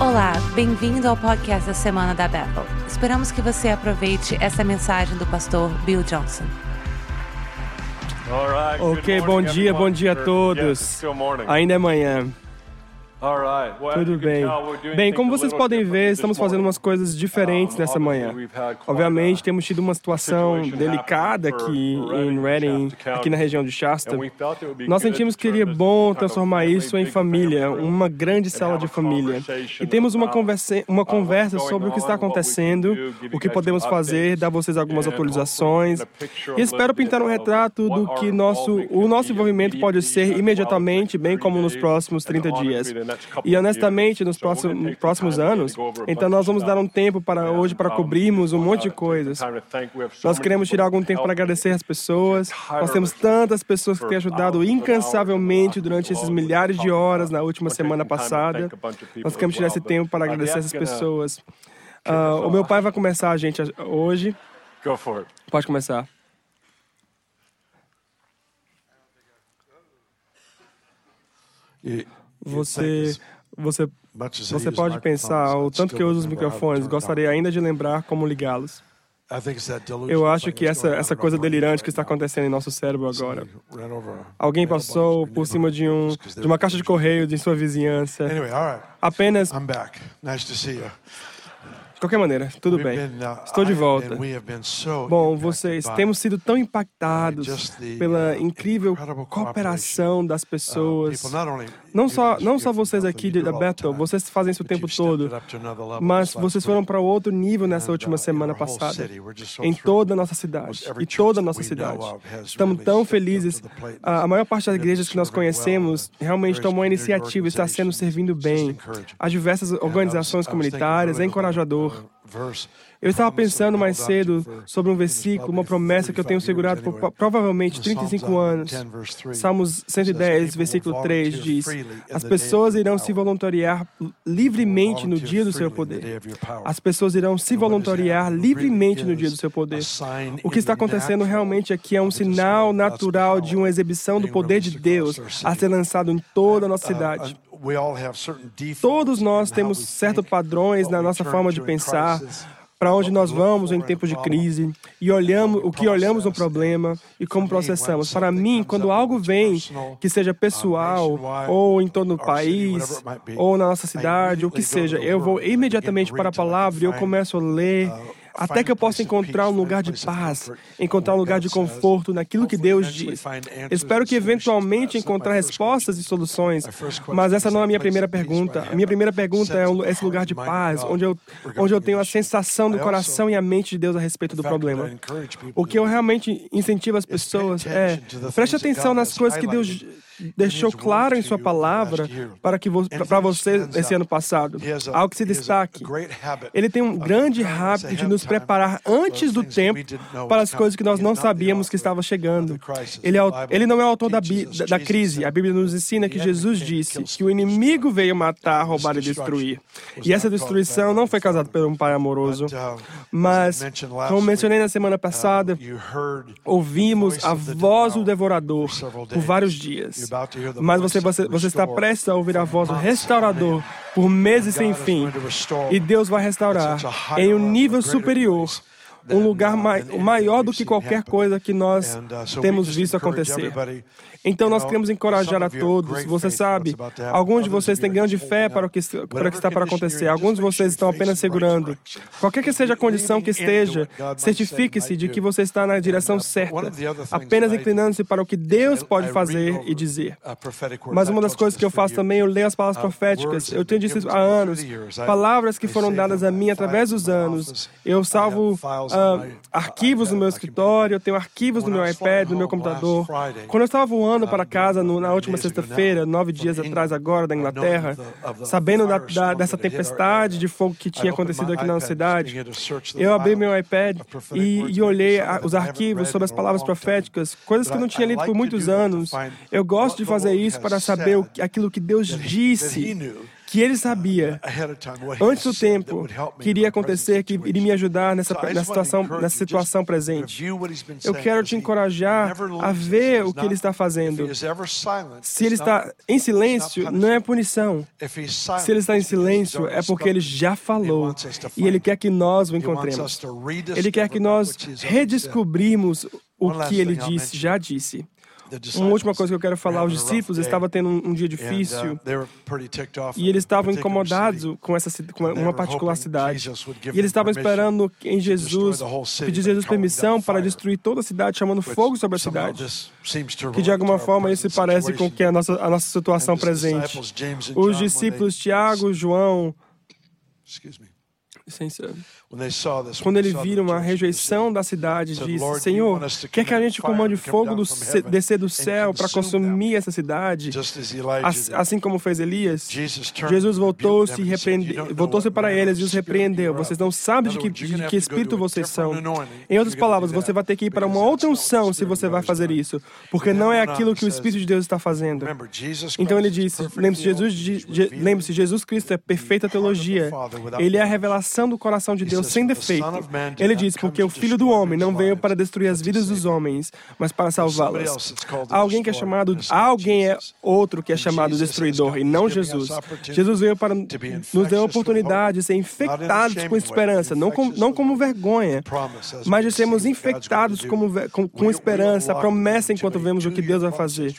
Olá, bem-vindo ao podcast da Semana da Bethel. Esperamos que você aproveite essa mensagem do pastor Bill Johnson. Ok, bom dia, bom dia a todos. Ainda é manhã. Tudo bem. Bem, como vocês podem ver, estamos fazendo umas coisas diferentes nessa manhã. Obviamente, temos tido uma situação delicada aqui em Reading, aqui na região de Shasta. Nós sentimos que seria bom transformar isso em família, uma grande sala de família. E temos uma conversa, uma conversa sobre o que está acontecendo, o que podemos fazer, dar vocês algumas atualizações. E espero pintar um retrato do que nosso, o nosso envolvimento pode ser imediatamente, bem como nos próximos 30 dias. E honestamente, nos próximos, próximos anos, então nós vamos dar um tempo para hoje para cobrirmos um monte de coisas. Nós queremos tirar algum tempo para agradecer as pessoas. Nós temos tantas pessoas que têm ajudado incansavelmente durante esses milhares de horas na última semana passada. Nós queremos tirar esse tempo para agradecer essas pessoas. Uh, o meu pai vai começar a gente hoje. Pode começar. Você, você, você pode pensar, o tanto que eu uso os microfones, gostaria ainda de lembrar como ligá-los. Eu acho que essa, essa coisa delirante que está acontecendo em nosso cérebro agora. Alguém passou por cima de, um, de uma caixa de correio de sua vizinhança. Apenas. De qualquer maneira, tudo bem. uh, Estou de volta. Bom, vocês temos sido tão impactados pela incrível cooperação das uh, pessoas. Não só, não só vocês aqui da Bethel, vocês fazem isso o tempo todo, mas vocês foram para outro nível nessa última semana passada, em toda a nossa cidade e toda a nossa cidade. Estamos tão felizes. A maior parte das igrejas que nós conhecemos realmente tomou a iniciativa e está sendo servindo bem. As diversas organizações comunitárias, é encorajador. Eu estava pensando mais cedo sobre um versículo, uma promessa que eu tenho segurado por pro- provavelmente 35 anos. Salmos 110, versículo 3 diz: As pessoas irão se voluntariar livremente no dia do seu poder. As pessoas irão se voluntariar livremente no dia do seu poder. O que está acontecendo realmente aqui é um sinal natural de uma exibição do poder de Deus a ser lançado em toda a nossa cidade. Todos nós temos certos padrões na nossa forma de pensar, para onde nós vamos em tempos de crise e olhamos o que olhamos no problema e como processamos. Para mim, quando algo vem que seja pessoal ou em todo o país ou na nossa cidade, o que seja, eu vou imediatamente para a palavra e eu começo a ler até que eu possa encontrar um lugar de paz, encontrar um lugar de conforto naquilo que Deus diz. Espero que eventualmente encontrar respostas e soluções, mas essa não é a minha primeira pergunta. A minha primeira pergunta é esse lugar de paz, onde eu, onde eu tenho a sensação do coração e a mente de Deus a respeito do problema. O que eu realmente incentivo as pessoas é preste atenção nas coisas que Deus deixou claro em sua palavra para que para você esse ano passado. Algo que se destaque. Ele tem um grande hábito de nos preparar antes do tempo para as coisas que nós não sabíamos que estavam chegando. Ele, é, ele não é o autor da, da, da crise. A Bíblia nos ensina que Jesus disse que o inimigo veio matar, roubar e destruir. E essa destruição não foi causada por um pai amoroso. Mas, como mencionei na semana passada, ouvimos a voz do devorador por vários dias. Mas você, você, você está prestes a ouvir a voz do restaurador por meses sem fim. E Deus vai restaurar em um nível superior, um lugar mai, maior do que qualquer coisa que nós temos visto acontecer. Então nós queremos encorajar a todos. Você sabe, alguns de vocês têm grande fé para o que, para o que está para acontecer. Alguns de vocês estão apenas segurando. Qualquer que seja a condição que esteja, certifique-se de que você está na direção certa, apenas inclinando-se para o que Deus pode fazer e dizer. Mas uma das coisas que eu faço também, eu leio as palavras proféticas. Eu tenho dito isso há anos. Palavras que foram dadas a mim através dos anos. Eu salvo ah, arquivos no meu escritório, eu tenho arquivos no meu iPad, no meu computador. Quando eu estava voando para casa no, na última sexta-feira, nove dias atrás agora, da Inglaterra, sabendo da, da, dessa tempestade de fogo que tinha acontecido aqui na cidade, eu abri meu iPad e, e olhei a, os arquivos sobre as palavras proféticas, coisas que eu não tinha lido por muitos anos. Eu gosto de fazer isso para saber o, aquilo que Deus disse que ele sabia antes do tempo que iria acontecer, que iria me ajudar nessa, nessa, situação, nessa situação presente. Eu quero te encorajar a ver o que ele está fazendo. Se ele está em silêncio, não é punição. Se ele está em silêncio, é porque ele já falou e ele quer que nós o encontremos. Ele quer que nós redescobrimos o que ele disse, já disse. Uma última coisa que eu quero falar: os discípulos estavam tendo um, dia uh, difícil e eles estavam incomodados com, essa, com uma particular cidade. E eles estavam esperando em Jesus, pedir Jesus permissão para destruir toda a cidade, chamando fogo sobre a cidade. Que de alguma forma isso se parece com que a nossa, a nossa situação presente. Os discípulos Tiago, João. Licença. Quando eles viram a rejeição da cidade, disse: Senhor, quer que a gente comande fogo do, descer do céu para consumir essa cidade? Assim como fez Elias, Jesus voltou-se voltou para eles e os repreendeu. Vocês não sabem de que, de que espírito vocês são. Em outras palavras, você vai ter que ir para uma outra unção se você vai fazer isso, porque não é aquilo que o Espírito de Deus está fazendo. Então ele disse: lembre-se, Jesus, lembre-se, Jesus Cristo é perfeita teologia. Ele é a revelação do coração de Deus Deus sem defeito. Ele diz: Porque o Filho do Homem não veio para destruir as vidas dos homens, mas para salvá-las. Alguém que é chamado, alguém é outro que é chamado destruidor e não Jesus. Jesus veio para nos dar a oportunidade de ser infectados com esperança, não, com, não como vergonha, mas de sermos infectados como, com, com esperança, a promessa enquanto vemos o que Deus vai fazer.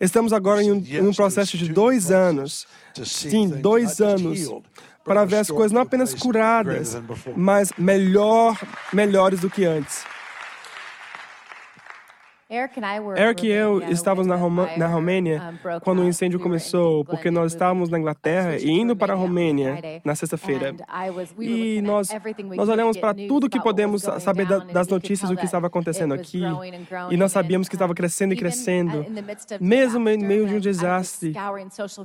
Estamos agora em um, em um processo de dois anos. Sim, dois anos para ver as coisas não apenas curadas, mas melhor, melhores do que antes. Eric e eu estávamos na, Roma, na Romênia quando o incêndio começou, porque nós estávamos na Inglaterra e indo para a Romênia na sexta-feira. E nós, nós olhamos para tudo que podemos saber das notícias do que estava acontecendo aqui. E nós sabíamos que estava crescendo e crescendo. Mesmo em meio de um desastre,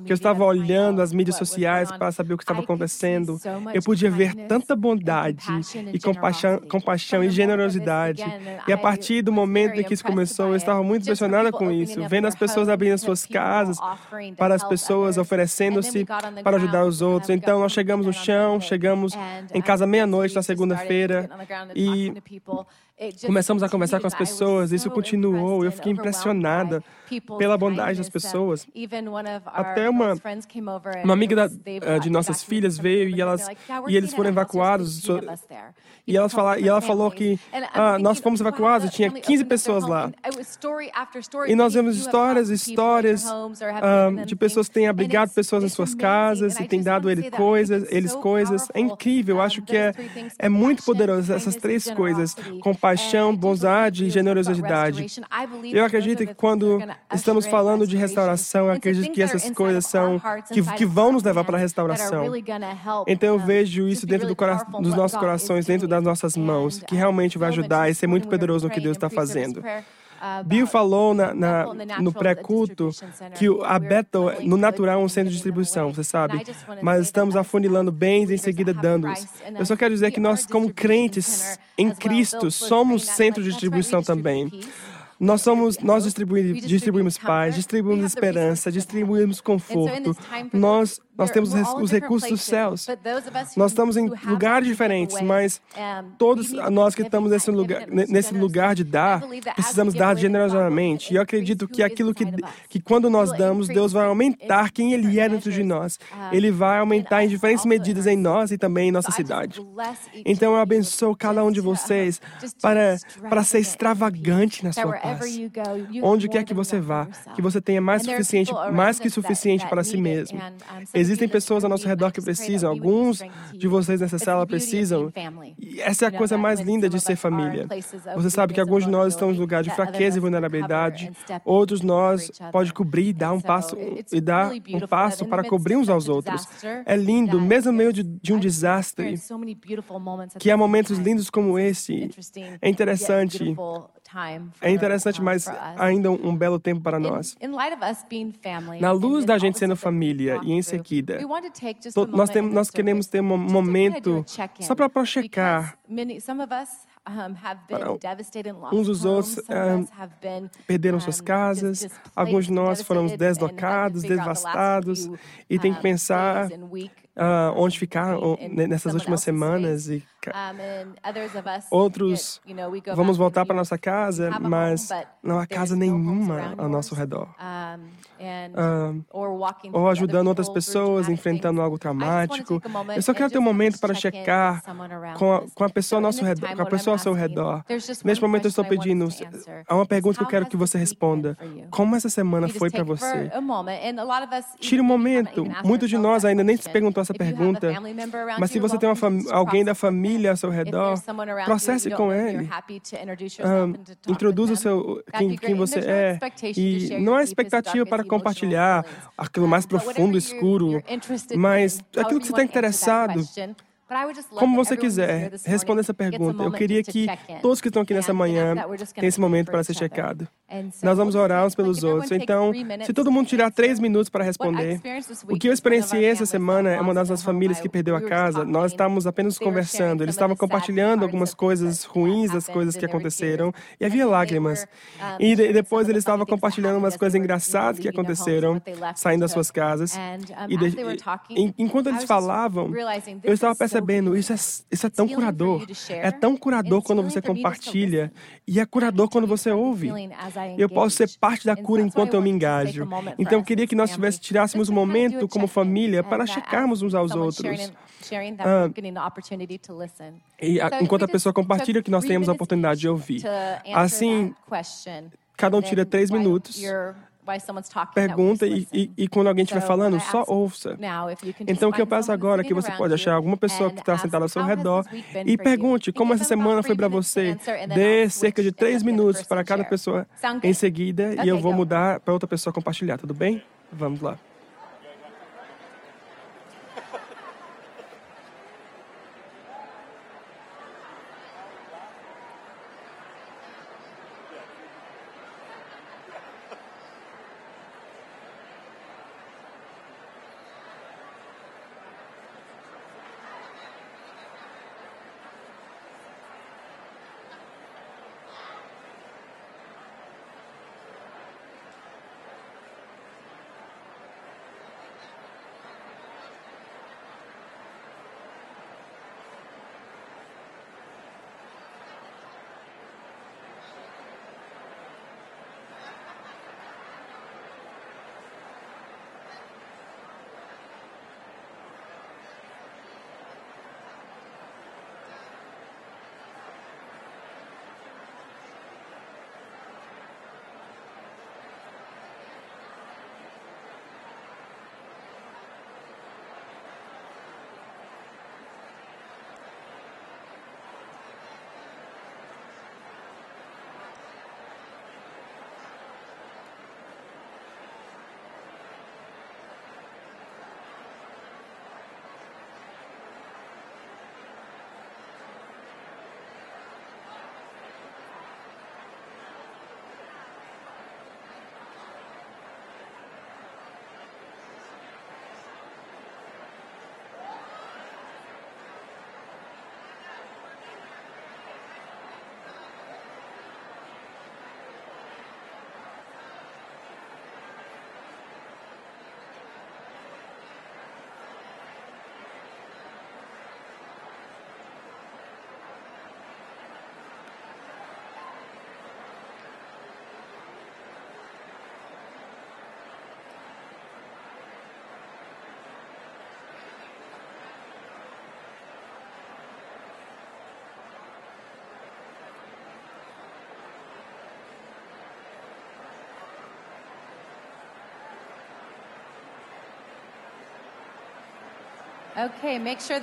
que eu estava olhando as mídias sociais para saber o que estava acontecendo, eu podia ver tanta bondade e compaixão, compaixão e generosidade. E a partir do momento em que isso começou, eu estava muito impressionada com isso, vendo as pessoas abrindo suas casas para as pessoas, oferecendo-se para ajudar os outros. Então, nós chegamos no chão, chegamos em casa meia-noite na segunda-feira e Começamos a conversar com as pessoas, isso continuou. Eu fiquei impressionada pela bondade das pessoas. Até uma, uma amiga da, uh, de nossas filhas veio e, elas, e eles foram evacuados. E, elas fala, e ela falou que ah, nós fomos evacuados e tinha 15 pessoas lá. E nós vemos histórias, histórias uh, de pessoas que têm abrigado pessoas em suas casas e têm dado eles coisas, eles coisas. É incrível, eu acho que é, é muito poderoso essas três coisas. Compartilhar compaixão, bondade e generosidade. Eu acredito que quando estamos falando de restauração, eu acredito que essas coisas são que, que vão nos levar para a restauração. Então eu vejo isso dentro do dos nossos corações, dentro das nossas mãos, que realmente vai ajudar e ser muito poderoso no que Deus está fazendo. Bill falou na, na, no pré-culto que a Bethel, no natural, é um centro de distribuição, você sabe. Mas estamos afunilando bens e em seguida dando-os. Eu só quero dizer que nós, como crentes em Cristo, somos centro de distribuição também. Nós somos, nós distribuímos, distribuímos paz, distribuímos esperança, distribuímos conforto. Nós nós temos os recursos dos céus. Nós estamos em lugares diferentes, mas todos nós que estamos nesse lugar, nesse lugar de dar, precisamos dar generosamente. E eu acredito que aquilo que, que quando nós damos, Deus vai aumentar quem Ele é dentro de nós. Ele vai aumentar em diferentes medidas em nós e também em nossa cidade. Então eu abençoo cada um de vocês para, para ser extravagante na sua paz. Onde quer que você vá, que você tenha mais suficiente, mais que suficiente para si mesmo. Existem pessoas ao nosso redor que precisam, alguns de vocês nessa sala precisam. E essa é a coisa mais linda de ser família. Você sabe que alguns de nós estamos em lugar de fraqueza e vulnerabilidade, outros nós pode cobrir e dar um passo e dar um passo para cobrir uns aos outros. É lindo, mesmo no meio de, de um desastre, que há momentos lindos como esse. É interessante é interessante, mas ainda um, belo tempo para nós. Na luz da gente sendo família e em seguida, nós, tem, nós queremos ter um momento só para checar para uns dos outros um, perderam suas casas, alguns de nós foram deslocados, devastados, e tem que pensar uh, onde ficar nessas últimas semanas e outros vamos voltar para nossa casa, mas não há casa nenhuma ao nosso redor. Uh, ou ajudando outras pessoas, enfrentando algo traumático. Eu só quero ter um momento para checar com a, com a pessoa ao nosso redor, com a pessoa ao seu redor. Neste momento eu estou pedindo, há uma pergunta que eu quero que você responda. Como essa semana foi para você? Tire um momento. Muitos de nós ainda nem se perguntou essa pergunta. Mas se você tem alguém da família ao seu redor, processe com ele. Um, introduza o seu, quem, quem você é. E não há expectativa para compartilhar aquilo mais profundo, escuro, mas aquilo que você está interessado. Como você quiser, responda essa pergunta. Eu queria que todos que estão aqui nessa manhã tenham esse momento para ser checado. Nós vamos orar uns pelos outros. Então, se todo mundo tirar três minutos para responder, o que eu experienciei essa semana é uma das nossas famílias que perdeu a casa. Nós estávamos apenas conversando. Eles estavam compartilhando algumas coisas ruins das coisas que aconteceram e havia lágrimas. E depois eles estavam compartilhando umas coisas engraçadas que aconteceram saindo das suas casas. E, de, enquanto eles falavam, eu estava percebendo percebendo, isso é, isso é tão curador. É tão curador quando você compartilha e é curador quando você ouve. Eu posso ser parte da cura enquanto eu me engajo. Então eu queria que nós tivesse, tirássemos um momento como família para checarmos uns aos outros. Ah, e a, enquanto a pessoa compartilha, que nós tenhamos a oportunidade de ouvir. Assim, cada um tira três minutos pergunta e, e, e, quando alguém estiver falando, só ouça. Então, o que eu peço agora é que você pode achar alguma pessoa que está sentada ao seu redor e pergunte como essa semana foi para você. Dê cerca de três minutos para cada pessoa em seguida e eu vou mudar para outra pessoa compartilhar, tudo bem? Vamos lá.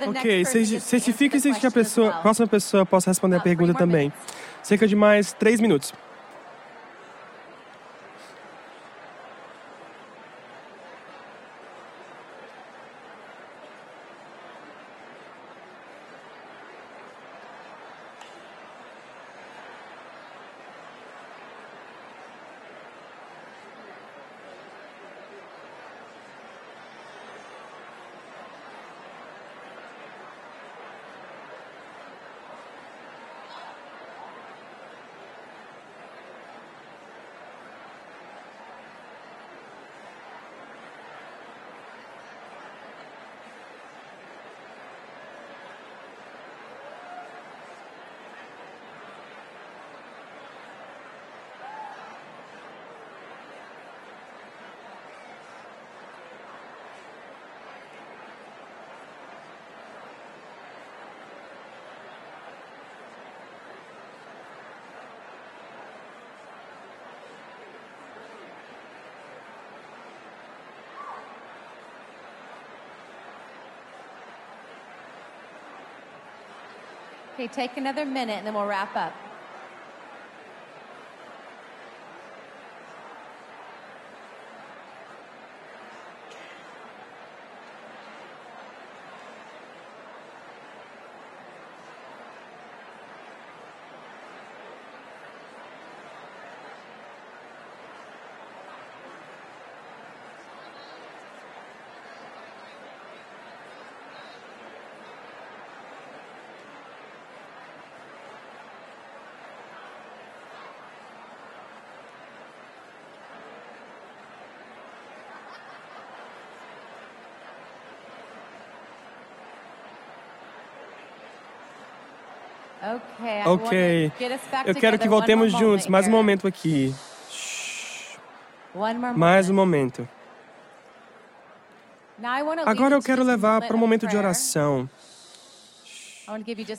Ok, certifique-se que a pessoa, próxima pessoa possa responder a pergunta também. Cerca de mais três minutos. Okay, take another minute and then we'll wrap up. Ok. Eu quero que voltemos juntos. Mais um momento aqui. Mais um momento. Agora eu quero levar para um momento de oração.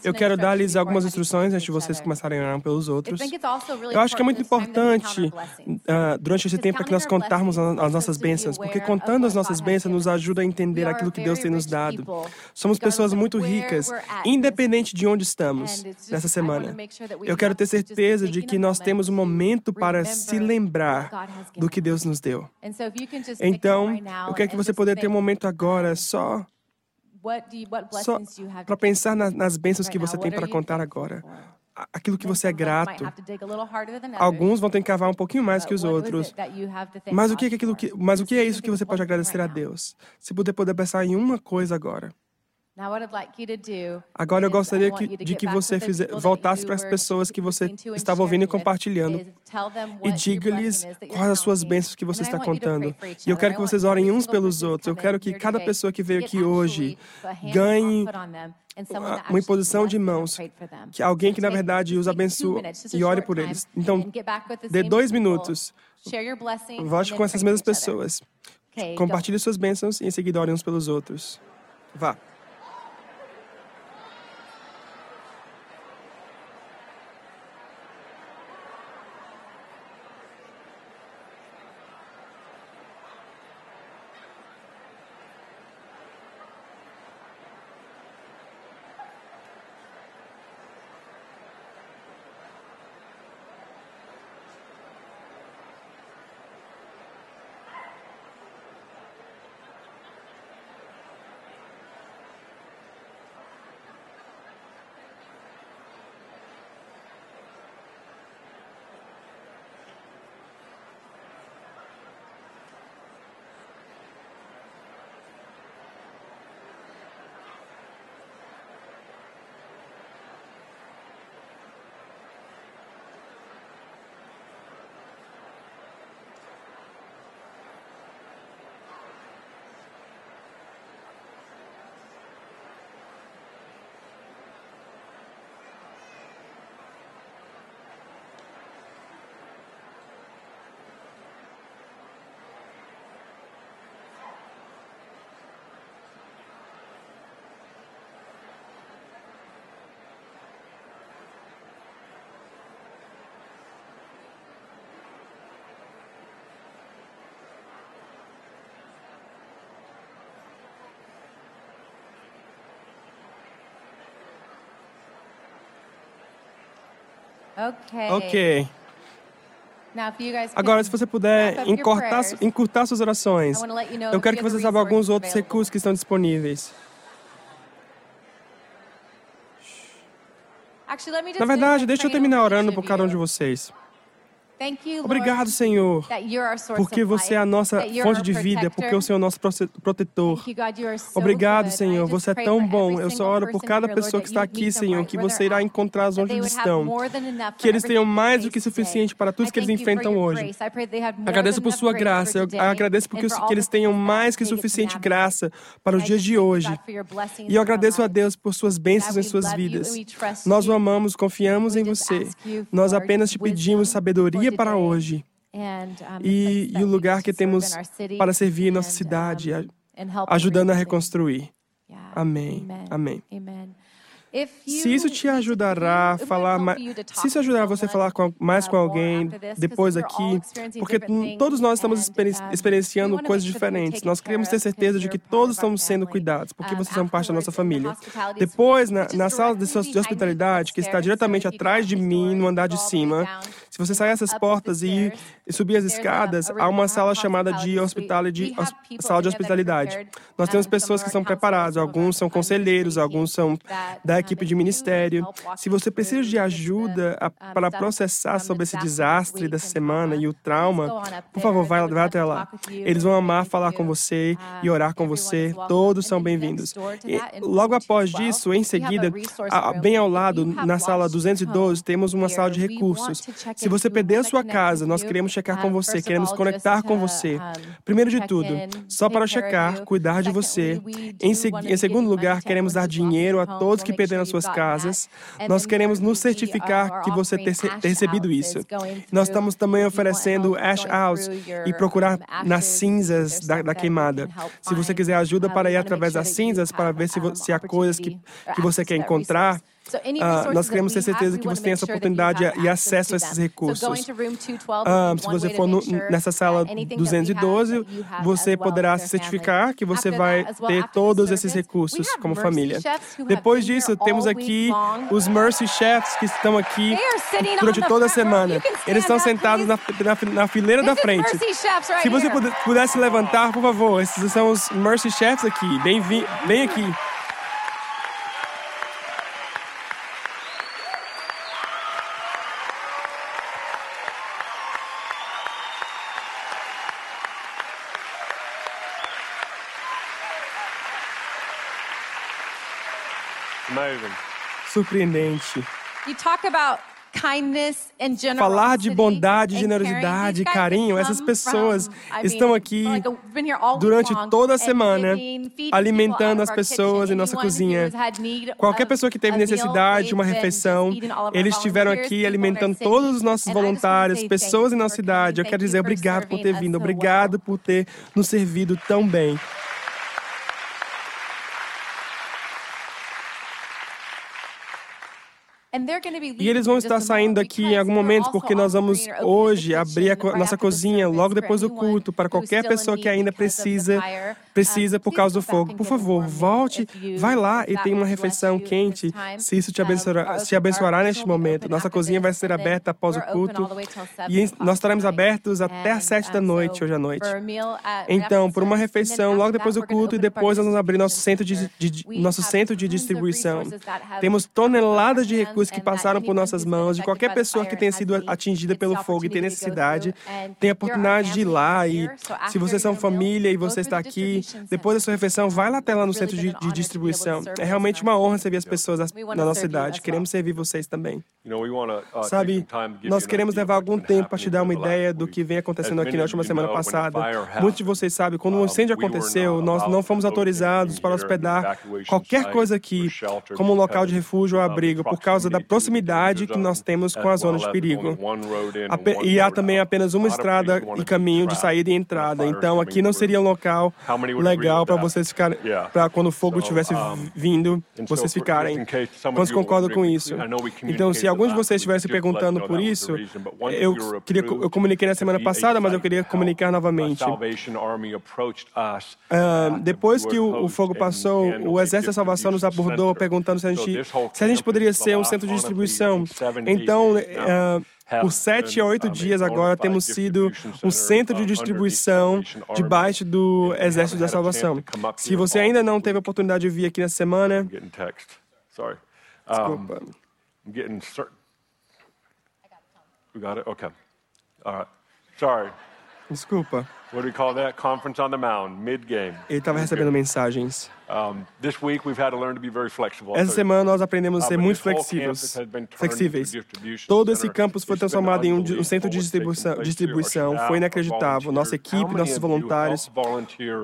Eu quero dar-lhes algumas instruções antes de vocês começarem a orar pelos outros. Eu acho que é muito importante uh, durante esse tempo que nós contarmos as nossas bênçãos, porque contando as nossas bênçãos nos ajuda a entender aquilo que Deus tem nos dado. Somos pessoas muito ricas, independente de onde estamos nessa semana. Eu quero ter certeza de que nós temos um momento para se lembrar do que Deus nos deu. Então, eu quero que você possa ter um momento agora só só para pensar nas, nas bênçãos que você tem para contar agora. Aquilo que você é grato. Alguns vão ter que cavar um pouquinho mais que os outros. Mas o que é aquilo que, mas o que é isso que você pode agradecer a Deus? Se puder poder pensar em uma coisa agora. Agora eu gostaria que, de que você fizer, voltasse para as pessoas que você estava ouvindo e compartilhando e diga-lhes quais as suas bênçãos que você está contando. E eu quero que vocês orem uns pelos outros. Eu quero que cada pessoa que veio aqui hoje ganhe uma imposição de mãos, que alguém que na verdade os abençoe e ore por eles. Então, dê dois minutos. Volte com essas mesmas pessoas. Compartilhe suas bênçãos e em seguida orem uns pelos outros. Vá. Ok. Agora, se você puder encurtar, encurtar suas orações, eu quero que você saiba alguns outros recursos que estão disponíveis. Na verdade, deixa eu terminar orando por cada um de vocês. Obrigado, Senhor, porque você é a nossa fonte de vida, porque o Senhor é o nosso protetor. Obrigado, Senhor, você é tão bom. Eu só oro por cada pessoa que está aqui, Senhor, que você irá encontrá-los onde eles estão. Que eles tenham mais do que suficiente para tudo que eles enfrentam hoje. Agradeço por sua graça. Eu agradeço porque que eles tenham mais que suficiente graça para os dias de hoje. E eu agradeço a Deus por suas bênçãos em suas vidas. Nós o amamos, confiamos em você. Nós apenas te pedimos sabedoria para hoje e, e o lugar que temos para servir em nossa cidade, ajudando a reconstruir. Amém. Amém. Se isso te ajudará a falar mais, se isso ajudará você a falar com, mais com alguém depois aqui, porque todos nós estamos experienciando coisas diferentes. Nós queremos ter certeza de que todos estamos sendo cuidados, porque vocês são parte da nossa família. Depois, na, na sala de, de hospitalidade, que está diretamente atrás de mim, no andar de cima, se você sair essas portas e, e subir as escadas, há uma sala chamada de hospitality, sala de hospitalidade. Nós temos pessoas que são preparadas, alguns são conselheiros, alguns são da equipe de ministério. Se você precisa de ajuda para processar sobre esse desastre dessa semana e o trauma, por favor, vai, vai até lá. Eles vão amar falar com você e orar com você. Todos são bem-vindos. Logo após disso, em seguida, bem ao lado, na sala 212, temos uma sala de recursos. Se você perder a sua casa, nós queremos checar com você, queremos conectar com você. Primeiro de tudo, só para checar, cuidar de você. Em, em segundo lugar, queremos dar dinheiro a todos que perderam as suas casas. Nós queremos nos certificar que você ter, ter recebido isso. Nós estamos também oferecendo Ash House e procurar nas cinzas da, da queimada. Se você quiser ajuda para ir através das cinzas para ver se, se há coisas que, que você quer encontrar, Uh, nós queremos ter certeza que você tem essa oportunidade e acesso a esses recursos. Uh, se você for no, nessa sala 212, você poderá se certificar que você vai ter todos esses recursos como família. Depois disso, temos aqui os Mercy Chefs que estão aqui durante toda a semana. Eles estão sentados na, na, na fileira da frente. Se você pudesse levantar, por favor, esses são os Mercy Chefs aqui. Bem, bem aqui. Surpreendente. Falar de bondade, generosidade, carinho, essas pessoas estão aqui durante toda a semana alimentando as pessoas em nossa cozinha. Qualquer pessoa que teve necessidade de uma refeição, eles estiveram aqui alimentando todos os nossos voluntários, pessoas em nossa cidade. Eu quero dizer obrigado por ter vindo, obrigado por ter nos servido tão bem. E eles vão estar saindo daqui em algum momento, porque nós vamos hoje abrir a nossa cozinha logo depois do culto para qualquer pessoa que ainda precisa precisa por causa do fogo. Por favor, volte, vai lá e tenha uma refeição quente, se isso te abençoará, te abençoará neste momento. Nossa cozinha vai ser aberta após o culto e nós estaremos abertos até às sete da noite hoje à noite. Então, por uma refeição logo depois do culto e depois nós vamos abrir nosso centro de, de nosso centro de distribuição. Temos toneladas de recursos que passaram por nossas mãos, de qualquer pessoa que tenha sido atingida pelo fogo e tem necessidade, tem a oportunidade de ir lá e se vocês são família e você está aqui, depois da sua refeição, vai lá até lá no centro de, de distribuição. É realmente uma honra servir as pessoas na nossa cidade. Queremos servir vocês também. Uh, Sabe, nós queremos levar algum tempo para te dar uma ideia do que vem acontecendo aqui na última semana passada. Muitos de vocês sabem, quando o incêndio aconteceu, nós não fomos autorizados para hospedar qualquer coisa aqui, como um local de refúgio ou abrigo, por causa da proximidade que nós temos com a zona de perigo. E há também apenas uma estrada e caminho de saída e entrada. Então, aqui não seria um local legal para vocês ficarem, para quando o fogo estivesse vindo, vocês ficarem. Quantos concordam com isso? Então, se alguns de vocês estivessem perguntando por isso, eu queria, eu comuniquei na semana passada, mas eu queria comunicar novamente. Uh, depois que o, o, fogo passou, o Exército da Salvação nos abordou perguntando se a gente, se a gente poderia ser um centro de distribuição. Então, uh, por sete a oito dias agora temos sido um centro de distribuição debaixo do Exército da Salvação. Se você ainda não teve a oportunidade de vir aqui nessa semana, desculpa. We got it? Okay. All right. Sorry. Desculpa. What do we call that? Conference on the Mound, mid-game. Ele estava recebendo mensagens. Essa semana nós aprendemos a ser muito flexíveis. flexíveis. Todo esse campus foi transformado em um, centro de distribuição, distribuição. Foi inacreditável. Nossa equipe, nossos voluntários.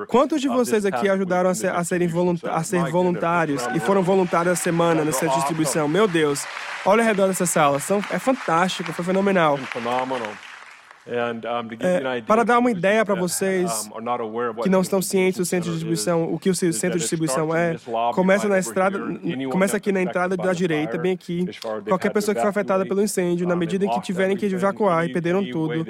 Quantos de vocês aqui ajudaram a ser, a serem a ser voluntários e foram voluntários essa semana no centro de distribuição? Meu Deus. Olha ao redor dessa sala. São, é fantástico, foi fenomenal. É, para dar uma ideia para vocês que não estão cientes do centro de distribuição, o que o centro de distribuição é, começa na estrada, começa aqui na entrada da direita, bem aqui. Qualquer pessoa que foi afetada pelo incêndio, na medida em que tiverem que evacuar e perderam tudo,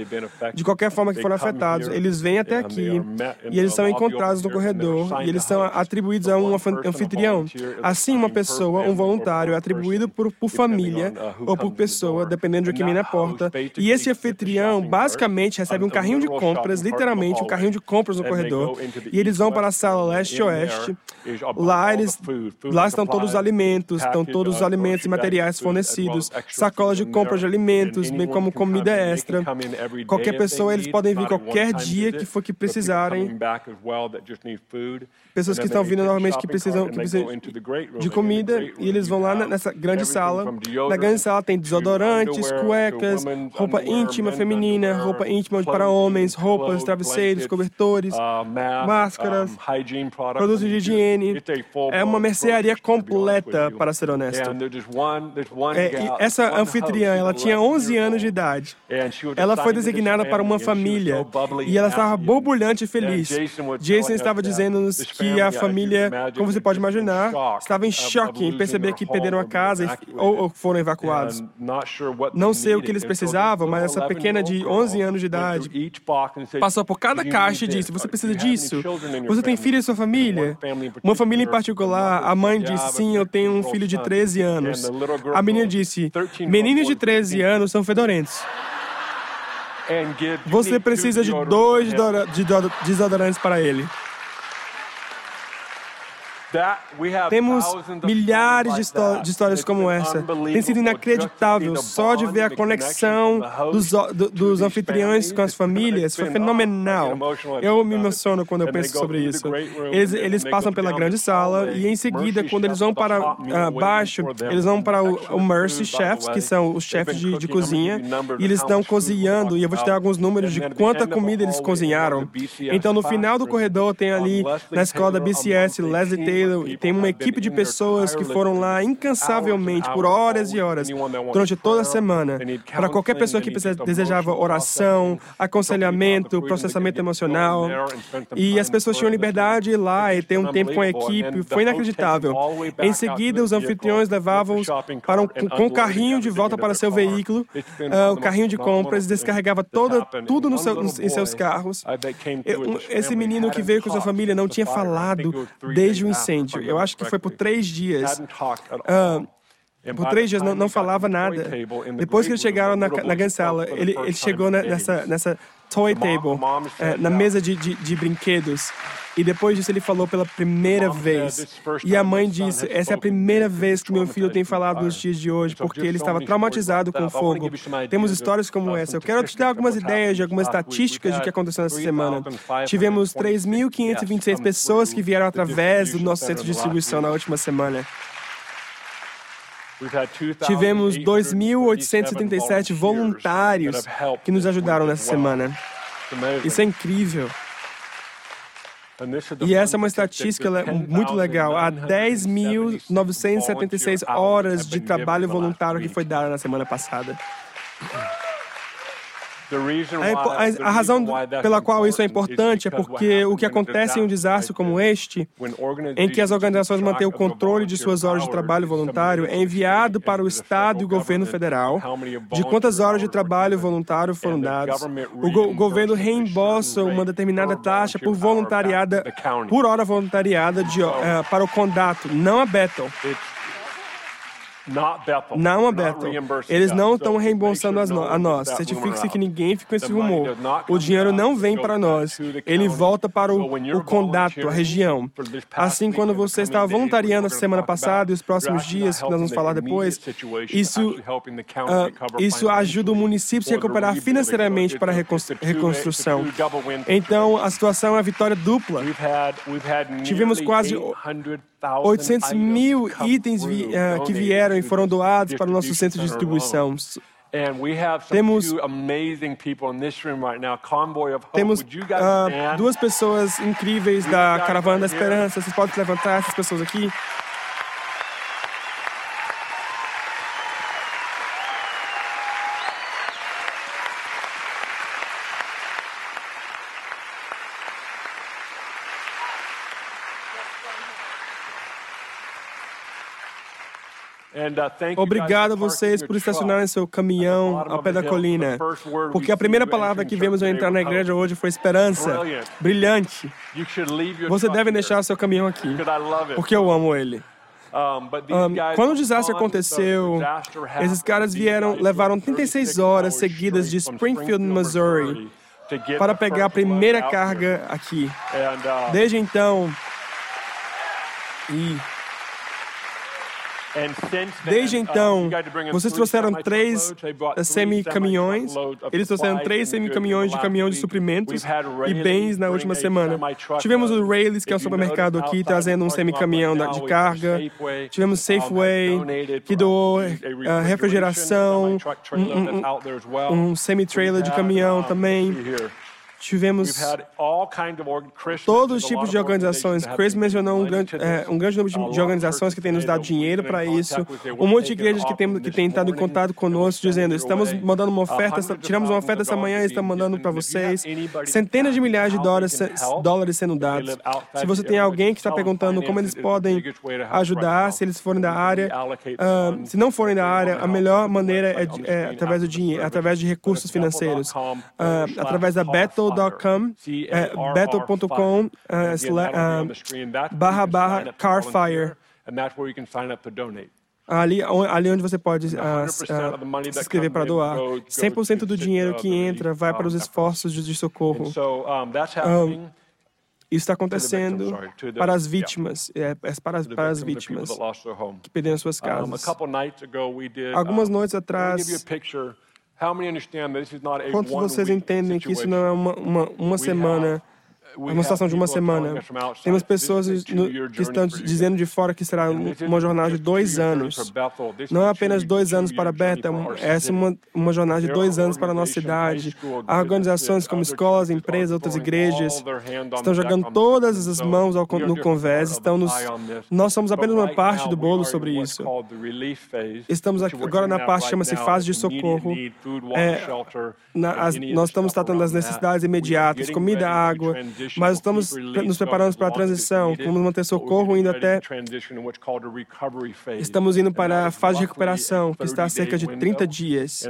de qualquer forma que foram afetados, eles vêm até aqui e eles são encontrados no corredor e eles são atribuídos a um anfitrião. Assim, uma pessoa, um voluntário, é atribuído por, por família ou por pessoa, dependendo de quem vem na porta, e esse anfitrião, basicamente recebe um carrinho de compras, literalmente um carrinho de compras no corredor, e eles vão para a sala leste e oeste. Lá, eles, lá estão todos os alimentos, estão todos os alimentos e materiais fornecidos, sacolas de compras de alimentos, bem como comida extra. Qualquer pessoa, eles podem vir qualquer dia que for que precisarem. Pessoas que estão vindo normalmente que precisam, que precisam de comida e eles vão lá nessa grande sala. Na grande sala tem desodorantes, cuecas, roupa íntima feminina, roupa íntima para homens, roupas, travesseiros, cobertores, máscaras, produtos de higiene. É uma mercearia completa, para ser honesto. É, essa anfitriã, ela tinha 11 anos de idade. Ela foi designada para uma família e ela estava borbulhante e feliz. Jason estava dizendo-nos que a família, como você pode imaginar, estava em choque em perceber que perderam a casa ou foram evacuados. Não sei o que eles precisavam, mas essa pequena de 11 11 anos de idade, passou por cada caixa e disse: Você precisa disso? Você tem filho em sua família? Uma família em particular, a mãe disse: Sim, eu tenho um filho de 13 anos. A menina disse: Meninos de 13 anos são fedorentos. Você precisa de dois desodorantes para ele. Temos milhares de, de, histórias como essa. Tem sido inacreditável só de ver a conexão dos, do, dos anfitriões com as famílias. Foi fenomenal. Eu me emociono quando eu penso sobre isso. Eles, eles passam pela grande sala e em seguida, quando eles vão para uh, baixo, eles vão para o, o Mercy Chefs, que são os chefes de, de cozinha, e eles estão cozinhando. E eu vou te dar alguns números de quanta comida eles cozinharam. Então, no final do corredor, tem ali na escola da BCS, Leslie Taylor e tem uma equipe de pessoas que foram lá incansavelmente por horas e horas durante toda a semana para qualquer pessoa que desejava oração, aconselhamento, processamento emocional. E as pessoas tinham liberdade de ir lá e ter um tempo com a equipe. Foi inacreditável. Em seguida, os anfitriões levavam-os para um, com o carrinho de volta para seu veículo, uh, o carrinho de compras, descarregava toda, tudo no seu, em seus carros. Esse menino que veio com sua família não tinha falado desde o incêndio incêndio. Eu acho que foi por três dias. Uh, por três dias não, não falava nada. Depois que eles chegaram na, na Gansala, ele, ele chegou nessa, nessa toy table, é, na mesa de, de, de, brinquedos. E depois disso ele falou pela primeira vez. E a mãe disse: Essa é a primeira vez que meu filho tem falado nos dias de hoje, porque ele estava traumatizado com o fogo. Temos histórias como essa. Eu quero te dar algumas ideias de algumas estatísticas do que aconteceu nessa semana. Tivemos 3.526 pessoas que vieram através do nosso centro de distribuição na última semana. Tivemos 2.837 voluntários que nos ajudaram nessa semana. Isso é incrível. E essa é uma estatística muito legal. Há 10.976 horas de trabalho voluntário que foi dada na semana passada. A, a, razão pela qual isso é importante é porque o que acontece em um desastre como este, em que as organizações mantêm o controle de suas horas de trabalho voluntário, é enviado para o Estado e o governo federal de quantas horas de trabalho voluntário foram dadas. O, go o governo reembolsa uma determinada taxa por voluntariada, por hora voluntariada de, uh, para o condato, não a Bethel. Não a Bethel. Eles não estão reembolsando a nós. Certifique-se que ninguém ficou esse rumor. O dinheiro não vem para nós. Ele volta para o, o condato, a região. Assim, quando você estava voluntariando a semana passada e os próximos dias, que nós vamos falar depois, isso, uh, isso ajuda o município a se recuperar financeiramente para a reconstrução. Então, a situação é a vitória dupla. Tivemos quase 800 mil itens vi, uh, que vieram e foram doados para o nosso centro de distribuição. Temos, temos uh, duas pessoas incríveis da Caravana da Esperança. Vocês podem levantar essas pessoas aqui? Obrigado a vocês por estacionarem seu caminhão ao pé da colina. Porque a primeira palavra que vemos ao entrar na igreja hoje foi esperança. Brilhante. Você deve deixar seu caminhão aqui. Porque eu amo ele. Um, quando o desastre aconteceu, esses caras vieram, levaram 36 horas seguidas de Springfield, Missouri, para pegar a primeira carga aqui. Uh, Desde então, e Desde então, vocês trouxeram três semi-caminhões. Eles trouxeram três semi-caminhões de caminhão de suprimentos e bens na última semana. Tivemos o Rayleigh's, que é um supermercado aqui, trazendo um semi-caminhão de carga. Tivemos Safeway, que doou uh, refrigeração, um, um, um semi-trailer de caminhão também. Tivemos todos os tipos de organizações. Chris mencionou um grande, é, um grande número de, de organizações que têm nos dado dinheiro para isso. Um monte de igrejas que tem, que tem estado em contato conosco, dizendo: estamos mandando uma oferta, tiramos uma oferta essa manhã e estamos mandando para vocês. Centenas de milhares de dólares, dólares sendo dados. Se você tem alguém que está perguntando como eles podem ajudar, se eles forem da área, uh, se não forem da área, a melhor maneira é, é através do dinheiro, através de recursos financeiros, uh, através da Battle battle.com, é, battle.com uh, barra barra carfire. Ali, ali onde você pode uh, uh, se inscrever para doar. 100% do dinheiro que entra vai para os esforços de socorro. Um, isso está acontecendo para as vítimas, é, é para, para as vítimas que perderam suas casas. Algumas noites atrás, Quantos vocês entendem que isso não é uma, uma, uma semana é uma situação de uma semana. Temos pessoas que estão dizendo de fora que será uma jornada de dois anos. Não é apenas dois anos para Bethel, essa é uma, uma jornada de dois anos para a nossa cidade. Há organizações como escolas, empresas, outras igrejas estão jogando todas as mãos no convés. Estão nos, nós somos apenas uma parte do bolo sobre isso. Estamos agora na parte que chama-se fase de socorro. É, na, as, nós estamos tratando das necessidades imediatas, comida, água, mas estamos nos preparando para a transição. Vamos manter socorro indo até. Estamos indo para a fase de recuperação, que está a cerca de 30 dias.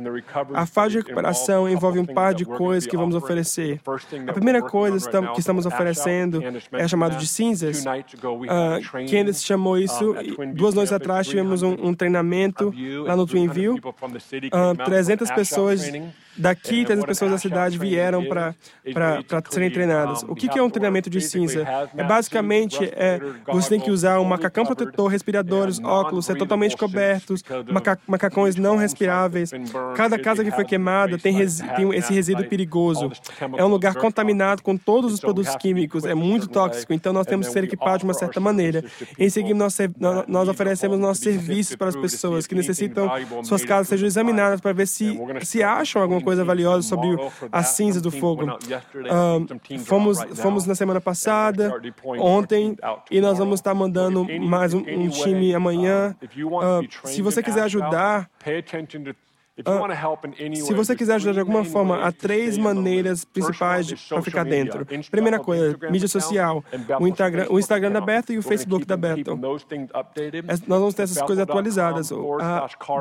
A fase de recuperação envolve um par de coisas que vamos oferecer. A primeira coisa que estamos oferecendo é chamado de cinzas. Uh, Candace chamou isso. Duas noites atrás tivemos um, um treinamento lá no Twinville. Uh, 300 pessoas Daqui, as pessoas da cidade vieram para serem treinadas. O que, que é um treinamento de cinza? É basicamente é, você tem que usar um macacão protetor, respiradores, óculos, ser totalmente cobertos, maca, macacões não respiráveis. Cada casa que foi queimada tem, tem esse resíduo perigoso. É um lugar contaminado com todos os produtos químicos. É muito tóxico, então nós temos que ser equipados de uma certa maneira. Em seguida, nós, nós oferecemos nossos serviços para as pessoas que necessitam suas casas sejam examinadas para ver se, se acham alguma coisa valiosa sobre a cinza do fogo. Uh, fomos, fomos na semana passada, ontem, e nós vamos estar mandando mais um, um time amanhã. Uh, se você quiser ajudar, Uh, se você quiser ajudar de alguma forma, há três maneiras principais para ficar dentro. Primeira coisa, mídia social. O Instagram, o Instagram da Bethel e o Facebook da Bethel. Nós vamos ter essas coisas atualizadas.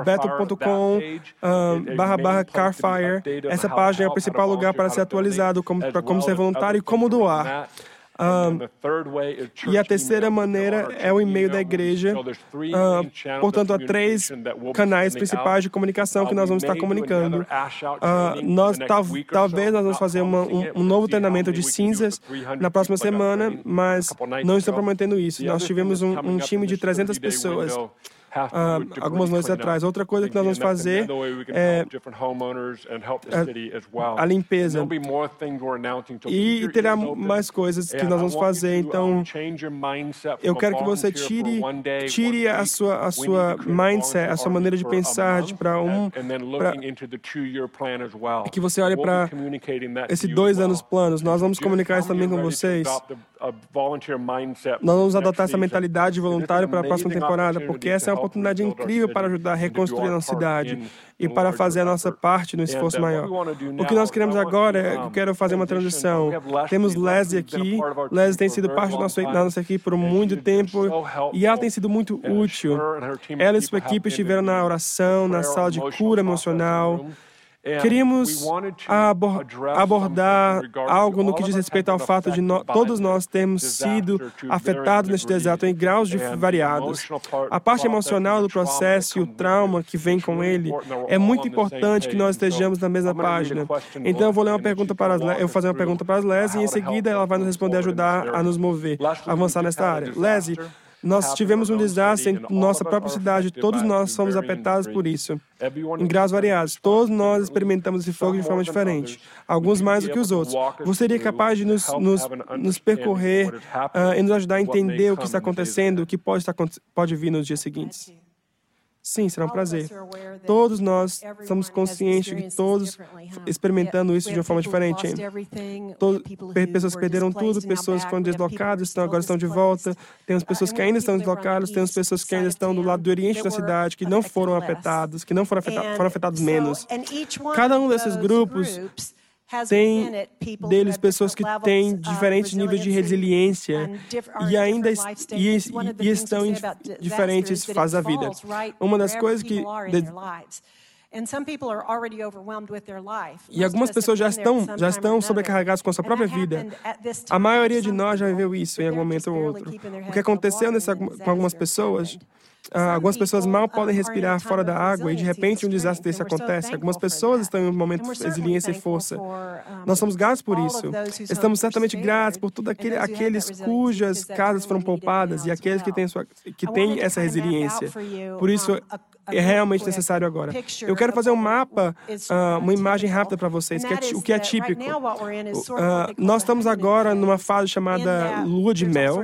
Bethel.com uh, barra barra Carfire. Essa página é o principal lugar para ser atualizado, como, para como ser voluntário e como doar. Um, e a terceira maneira é o e-mail da igreja. Uh, portanto, há três canais principais de comunicação que nós vamos estar comunicando. Uh, nós tal, talvez nós vamos fazer uma, um, um, novo treinamento de cinzas na próxima semana, mas não estou prometendo isso. Nós tivemos um, um time de 300 pessoas ah, algumas noites atrás. Outra coisa que nós vamos fazer é, a limpeza. E terá mais coisas que nós vamos fazer. Então, eu quero que você tire, tire a sua, a sua mindset, a sua maneira de pensar para um. Pra, que você olhe para esses dois anos planos. Nós vamos comunicar isso também com vocês. Nós vamos adotar essa mentalidade voluntária para a próxima temporada, porque essa é uma oportunidade incrível para ajudar a reconstruir a nossa cidade e para fazer a nossa parte no esforço maior. O que nós queremos agora é que eu quero fazer uma transição. Temos Leslie aqui. Leslie tem sido parte da nossa, da nossa equipe por muito tempo e ela tem sido muito útil. Ela e sua equipe estiveram na oração, na sala de cura emocional. Queríamos abordar algo no que diz respeito ao fato de no, todos nós termos sido afetados neste deserto em graus variados. A parte emocional do processo e o trauma que vem com ele é muito importante que nós estejamos na mesma página. Então eu vou ler uma pergunta para as, eu vou fazer uma pergunta para as Leslie e em seguida ela vai nos responder ajudar a nos mover, avançar nesta área. Leslie, nós tivemos um desastre em nossa própria cidade. Todos nós fomos afetados por isso, em graus variados. Todos nós experimentamos esse fogo de forma diferente, alguns mais do que os outros. Você seria capaz de nos, nos, nos percorrer uh, e nos ajudar a entender o que está acontecendo, o que pode, estar, pode vir nos dias seguintes? Sim, será um prazer. Todos nós estamos conscientes de que todos experimentando isso de uma forma diferente. Todo, pessoas perderam tudo, pessoas que foram deslocadas, estão, agora estão de volta. Temos pessoas que ainda estão deslocadas, temos pessoas que ainda estão do lado do oriente da cidade, que não foram afetados, que não foram afetados, foram afetados menos. Cada um desses grupos tem deles pessoas que têm diferentes níveis de resiliência e ainda e, e estão em diferentes fases da vida. Uma das coisas que e algumas pessoas já estão, já estão sobrecarregadas com a sua própria vida. A maioria de nós já viveu isso em algum momento ou outro. O que aconteceu nessa, com algumas pessoas ah, algumas pessoas mal podem respirar fora da água e de repente um desastre desse acontece. Algumas pessoas estão em um momento de resiliência e força. Nós somos gratos por isso. Estamos certamente gratos por todos aquele, aqueles cujas casas foram poupadas e aqueles que têm, sua, que têm essa resiliência. Por isso, é realmente necessário agora. Eu quero fazer um mapa, uh, uma imagem rápida para vocês, que é, o que é típico. Uh, nós estamos agora numa fase chamada lua de mel,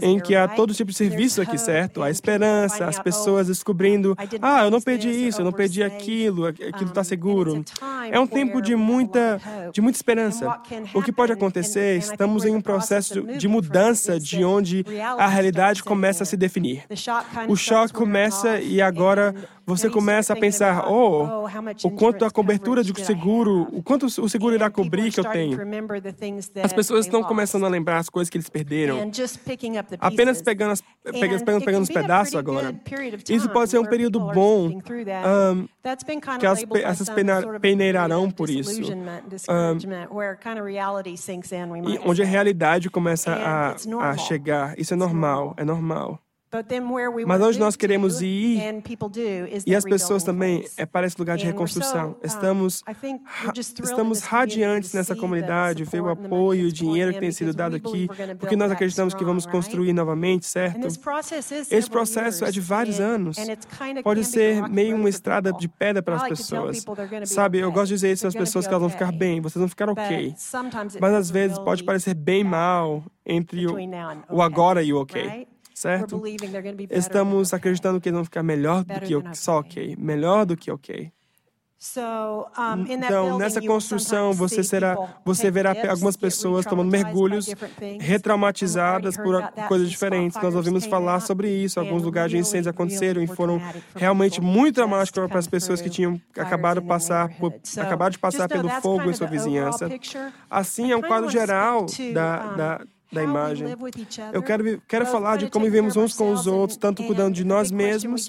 em que há todo tipo de serviço aqui, certo? A esperança, as pessoas descobrindo, ah, eu não perdi isso, eu não perdi aquilo, aquilo está seguro. É um tempo de muita, de muita esperança. O que pode acontecer, estamos em um processo de mudança de onde a realidade começa a se definir. O choque começa e agora você começa a pensar, oh, o quanto a cobertura de seguro, o quanto o seguro irá cobrir que eu tenho. As pessoas estão começando a lembrar as coisas que eles perderam, apenas pegando, as, pegando, pegando os pedaços agora. Isso pode ser um período bom, um, que as, essas peneirarão por isso, um, onde a realidade começa a, a chegar. Isso é normal, é normal. Mas onde nós queremos ir, e as pessoas também, é para esse lugar de reconstrução. Estamos, estamos radiantes nessa comunidade, ver o apoio e o dinheiro que tem sido dado aqui, porque nós acreditamos que vamos construir novamente, certo? Esse processo é de vários anos. Pode ser meio uma estrada de pedra para as pessoas. Sabe, eu gosto de dizer isso às pessoas que elas vão ficar bem, vocês vão ficar ok. Mas às vezes pode parecer bem mal entre o, o agora e o ok certo? Estamos acreditando que eles vão ficar melhor do que só ok, melhor do que ok. Então, nessa construção, você será, você verá algumas pessoas tomando mergulhos, retraumatizadas por coisas diferentes. Nós ouvimos falar sobre isso. Alguns lugares de incêndios aconteceram e foram realmente muito traumáticos para as pessoas que tinham acabado de passar, por, acabado de passar pelo fogo em sua vizinhança. Assim, é um quadro geral da, da da imagem. Eu quero, quero falar de como vivemos uns com os outros, tanto cuidando de nós mesmos.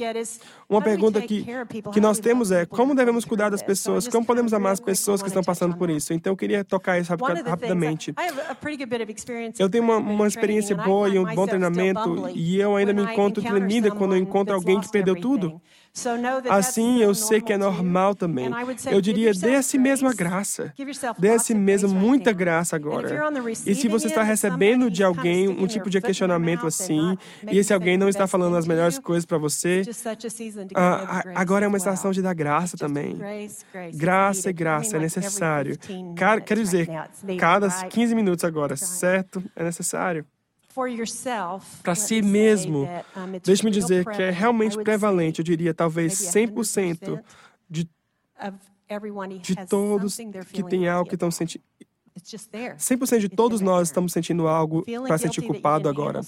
Uma pergunta que, que nós temos é: como devemos cuidar das pessoas? Como podemos amar as pessoas que estão passando por isso? Então, eu queria tocar isso rapidamente. Eu tenho uma, uma experiência boa e um bom treinamento, e eu ainda me encontro tremida quando eu encontro alguém que perdeu tudo. Assim, eu sei que é normal também. Eu diria, dê a si mesmo a graça. Dê a si mesmo muita graça agora. E se você está recebendo de alguém um tipo de questionamento assim, e esse alguém não está falando as melhores coisas para você, agora é uma estação de dar graça também. Graça e graça é necessário. Quer dizer, cada 15 minutos agora, certo? É necessário para si mesmo, deixe-me dizer que é realmente prevalente, eu diria talvez 100% de, de todos que têm algo que estão sentindo. 100% de todos nós estamos sentindo algo para sentir culpado agora.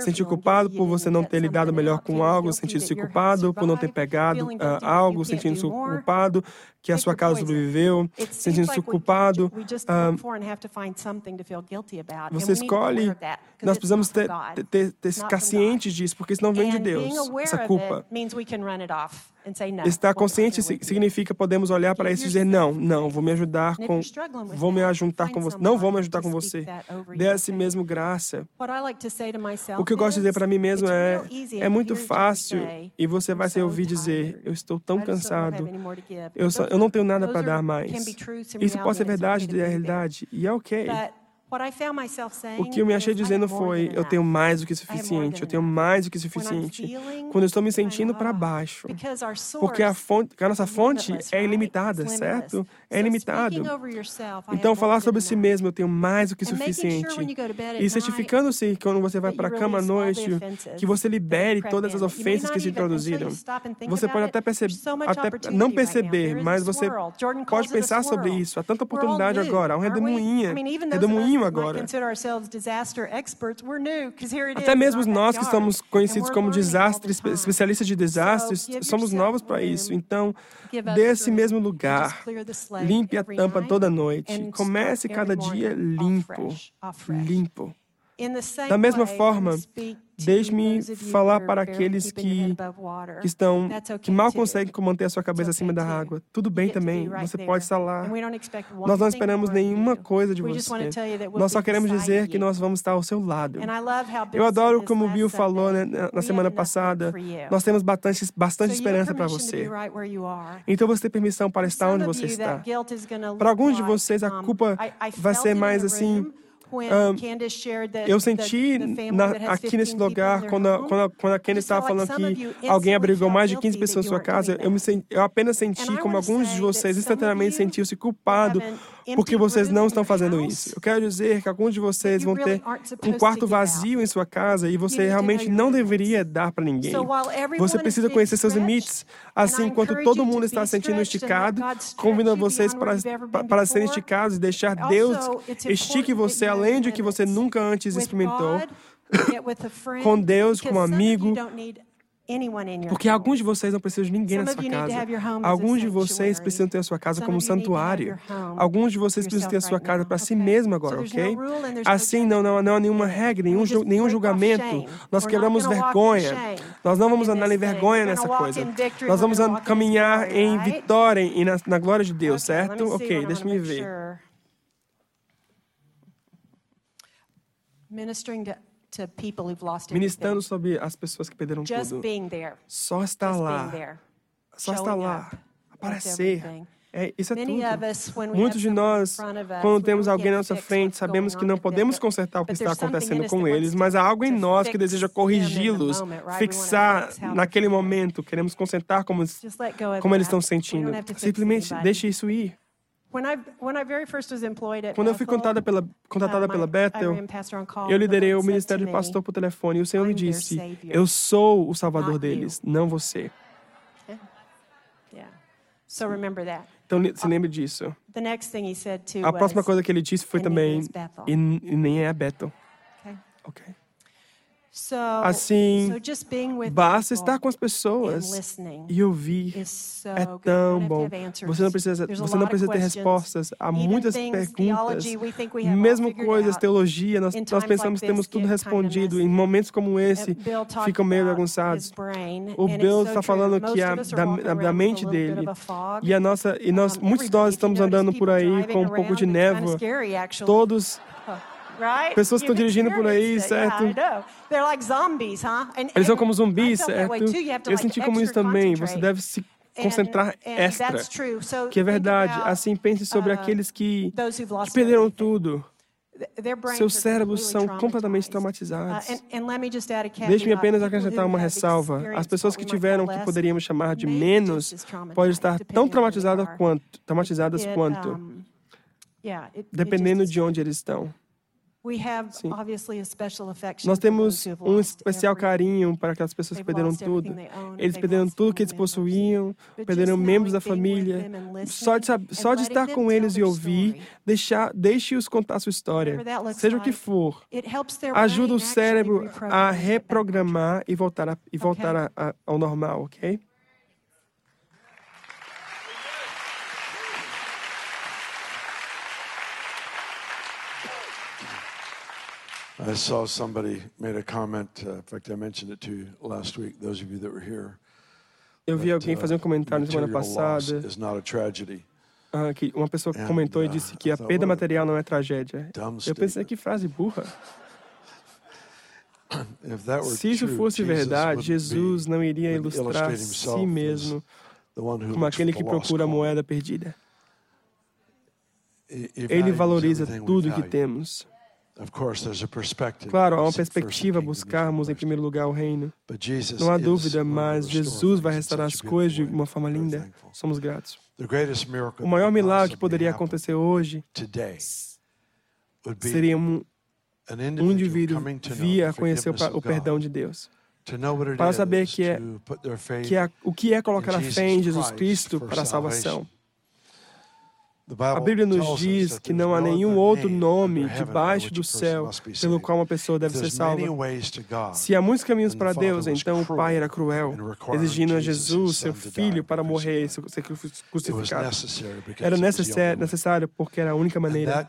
Sentir culpado por você não ter lidado melhor com algo, sentir-se culpado por não ter pegado uh, algo, sentindo-se culpado que a sua casa sobreviveu, sentindo-se culpado. Uh, você escolhe. Nós precisamos ter, ter, ter, ter cientes disso, porque isso não vem de Deus, essa culpa. Estar consciente significa podemos olhar para isso e dizer não, não, vou me ajudar com, vou me ajuntar com você, não vou me ajudar com você. Dê a si mesmo graça. O que eu gosto de dizer para mim mesmo é, é muito fácil e você vai se ouvir dizer, eu estou tão cansado, eu, só, eu não tenho nada para dar mais. Isso pode ser verdade da realidade e é ok. O que eu me achei dizendo foi: eu tenho mais do que suficiente, eu tenho mais do que suficiente. Quando eu estou me sentindo para baixo, porque a, fonte, a nossa fonte é ilimitada, certo? É ilimitado. Então, falar sobre si mesmo, eu tenho mais do que suficiente. E certificando-se quando você vai para a cama à noite, que você libere todas as ofensas que se introduziram. Você pode até perceber, até não perceber, mas você pode pensar sobre isso. Há tanta oportunidade agora, há um redemoinho, redemoinho agora. Até mesmo nós que estamos conhecidos como desastres, especialistas de desastres, somos novos para isso. Então, desse mesmo lugar, limpe a tampa toda noite. Comece cada dia limpo, limpo. Da mesma forma, Deixe-me falar para aqueles que, que estão que mal conseguem manter a sua cabeça acima da água. Tudo bem também, você pode estar lá. Nós não esperamos nenhuma coisa de você. Nós só queremos dizer que nós vamos estar ao seu lado. Eu adoro como o Bill falou né, na semana passada. Nós temos bastante, bastante esperança para você. Então você tem permissão para estar onde você está. Para alguns de vocês, a culpa vai ser mais assim um, eu senti na, aqui nesse lugar, quando a, quando a, quando a Candice estava falando que alguém abrigou mais de 15 pessoas em sua casa, eu, me senti, eu apenas senti como alguns de vocês instantaneamente sentiam-se culpados porque vocês não estão fazendo isso. Eu quero dizer que alguns de vocês vão ter um quarto vazio em sua casa e você realmente não deveria dar para ninguém. Você precisa conhecer seus limites. Assim, enquanto todo mundo está sentindo esticado, convido vocês para, para serem esticados e deixar Deus estique você além de que você nunca antes experimentou. com Deus, com um amigo, porque alguns de vocês não precisam de ninguém na sua casa. Alguns de vocês precisam ter a sua casa como um santuário. Alguns de vocês precisam ter a sua casa para si mesmo agora, ok? Assim, não, não, não há nenhuma regra, nenhum, nenhum julgamento. Nós quebramos vergonha. Nós não vamos andar em vergonha nessa coisa. Nós vamos caminhar em vitória e na, na glória de Deus, certo? Ok, deixa-me ver. Ministering to ministrando sobre as pessoas que perderam tudo. Só estar lá. Só estar lá. Aparecer. É, isso é tudo. Muitos de nós, quando temos alguém na nossa frente, sabemos que não podemos consertar o que está acontecendo com eles, mas há algo em nós que deseja corrigi-los, fixar naquele momento. Queremos consertar como, como eles estão sentindo. Simplesmente deixe isso ir. Quando eu fui contada pela, contratada pela Bethel, eu liderei o ministério de pastor por telefone e o Senhor me disse: Eu sou o salvador deles, não você. Então, se lembre disso. A próxima coisa que ele disse foi também: E, nem é a Bethel. Ok. Assim, basta estar com as pessoas e ouvir. É tão bom. Você não precisa, você não precisa ter respostas. Há muitas perguntas. Mesmo coisas, teologia, nós, nós pensamos que temos tudo respondido. Em momentos como esse, ficam meio bagunçados. O Bill está falando que a, da, da mente dele e a nossa e nós muitos de nós estamos andando por aí com um pouco de névoa. Todos Pessoas que estão dirigindo por aí, certo? Eles são como zumbis, certo? Eu senti como isso também. Você deve se concentrar extra. Que é verdade. Assim, pense sobre uh, aqueles que, que perderam tudo. Seus cérebros são completamente uh, traumatizados. Deixe-me apenas acrescentar uma ressalva. As pessoas que tiveram o que poderíamos chamar de menos podem estar tão traumatizadas quanto, traumatizadas quanto dependendo de onde eles estão. Sim. Nós temos um especial carinho para aquelas pessoas que perderam tudo. Eles perderam tudo que eles possuíam, perderam membros da família. Só de, só de estar com eles e ouvir, deixe-os contar sua história. Seja o que for, ajuda o cérebro a reprogramar e voltar, a, e voltar a, a, ao normal, ok? I saw somebody made a comment. Uh, in fact, I mentioned it to you last week. Those of you that were here. Eu vi alguém fazer um uh, comentário na semana passada. Uh, que uma pessoa comentou e uh, disse que a perda material não é tragédia. Eu pensei que frase burra. Se isso fosse verdade, Jesus não iria ilustrar si mesmo como aquele que procura a moeda perdida. Ele valoriza tudo que temos. Claro, há uma perspectiva buscarmos em primeiro lugar o reino. Não há dúvida, mas Jesus vai restaurar as coisas de uma forma linda. Somos gratos. O maior milagre que poderia acontecer hoje seria um, um indivíduo vir a conhecer o, o perdão de Deus para saber que é, que é, o que é colocar a fé em Jesus Cristo para a salvação. A Bíblia nos diz que não há nenhum outro nome debaixo do céu pelo qual uma pessoa deve ser salva. Se há muitos caminhos para Deus, então o Pai era cruel, exigindo a Jesus, seu filho, para morrer e ser crucificado. Era necessário porque era a única maneira.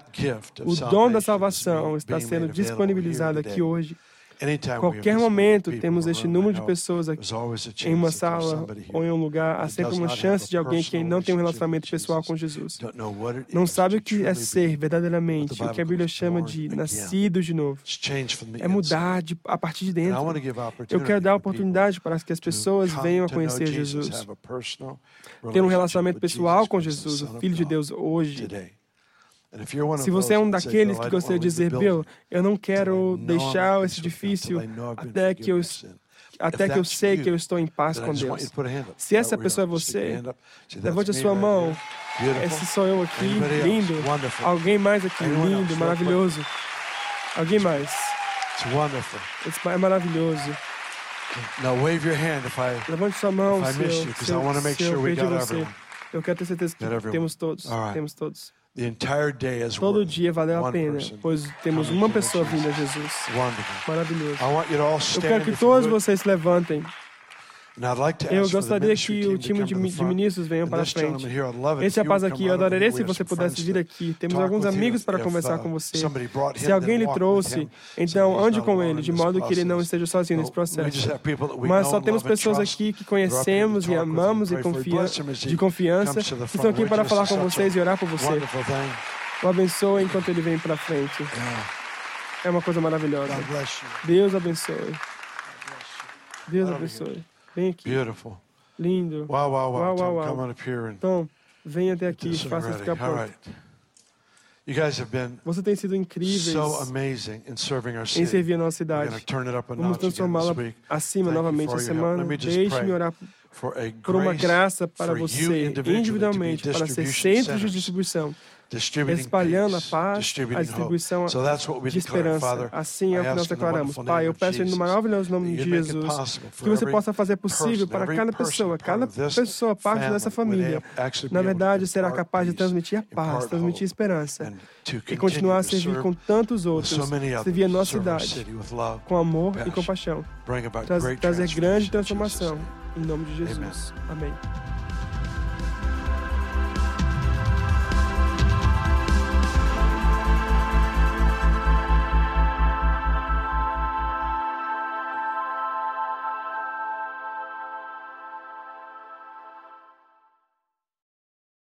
O dom da salvação está sendo disponibilizado aqui hoje Qualquer momento temos este número de pessoas aqui em uma sala ou em um lugar, há sempre uma chance de alguém que não tem um relacionamento pessoal com Jesus. Não sabe o que é ser verdadeiramente, o que a Bíblia chama de nascido de novo. É mudar de, a partir de dentro. Eu quero dar oportunidade para que as pessoas venham a conhecer Jesus. Ter um relacionamento pessoal com Jesus, o Filho de Deus, hoje. Se você é um daqueles que gostaria de dizer, Bill, eu não quero deixar esse edifício até que eu até que eu sei que eu estou em paz com Deus. Se essa pessoa é você, levante a sua mão. Esse sou eu aqui, lindo. Alguém mais aqui, lindo, maravilhoso. Alguém mais. É maravilhoso. Levante sua mão se eu, se eu, se eu perdi você. Eu quero ter certeza que temos todos. Temos todos. Todo dia valeu a pena, pois temos uma pessoa vindo a Jesus. Maravilhoso. Eu quero que todos vocês se levantem. Eu gostaria que o time de, ministros venham para frente. Esse rapaz aqui, eu adoraria se você pudesse vir aqui. Temos alguns amigos para conversar uh, com você. Se alguém lhe trouxe, então ande com ele, de modo que ele não esteja sozinho nesse processo. Mas só temos pessoas aqui que conhecemos e amamos e confia, de confiança, que estão aqui para falar com vocês e orar por você. O abençoe enquanto ele vem para frente. É uma coisa maravilhosa. Deus abençoe. Deus abençoe. Vem aqui. Beautiful. Lindo. Wow, wow, wow. wow, wow, wow. come on up here and então, vem até aqui, faça ficar pronto. Right. You guys have been Você tem sido incríveis so amazing in serving our city. em servir a nossa cidade. Vamos transformá-la acima novamente essa semana. Deixe-me orar por uma graça para você, individualmente, para ser centro de distribuição espalhando a paz, a distribuição de esperança. Assim é o que nós declaramos. Pai, eu peço no maravilhoso nome de Jesus que você possa fazer possível para cada pessoa, cada pessoa, parte dessa família, na verdade, será capaz de transmitir a paz, transmitir a esperança e continuar a servir com tantos outros, servir a nossa cidade com amor e compaixão, trazer grande transformação. Em nome de Jesus. Amém.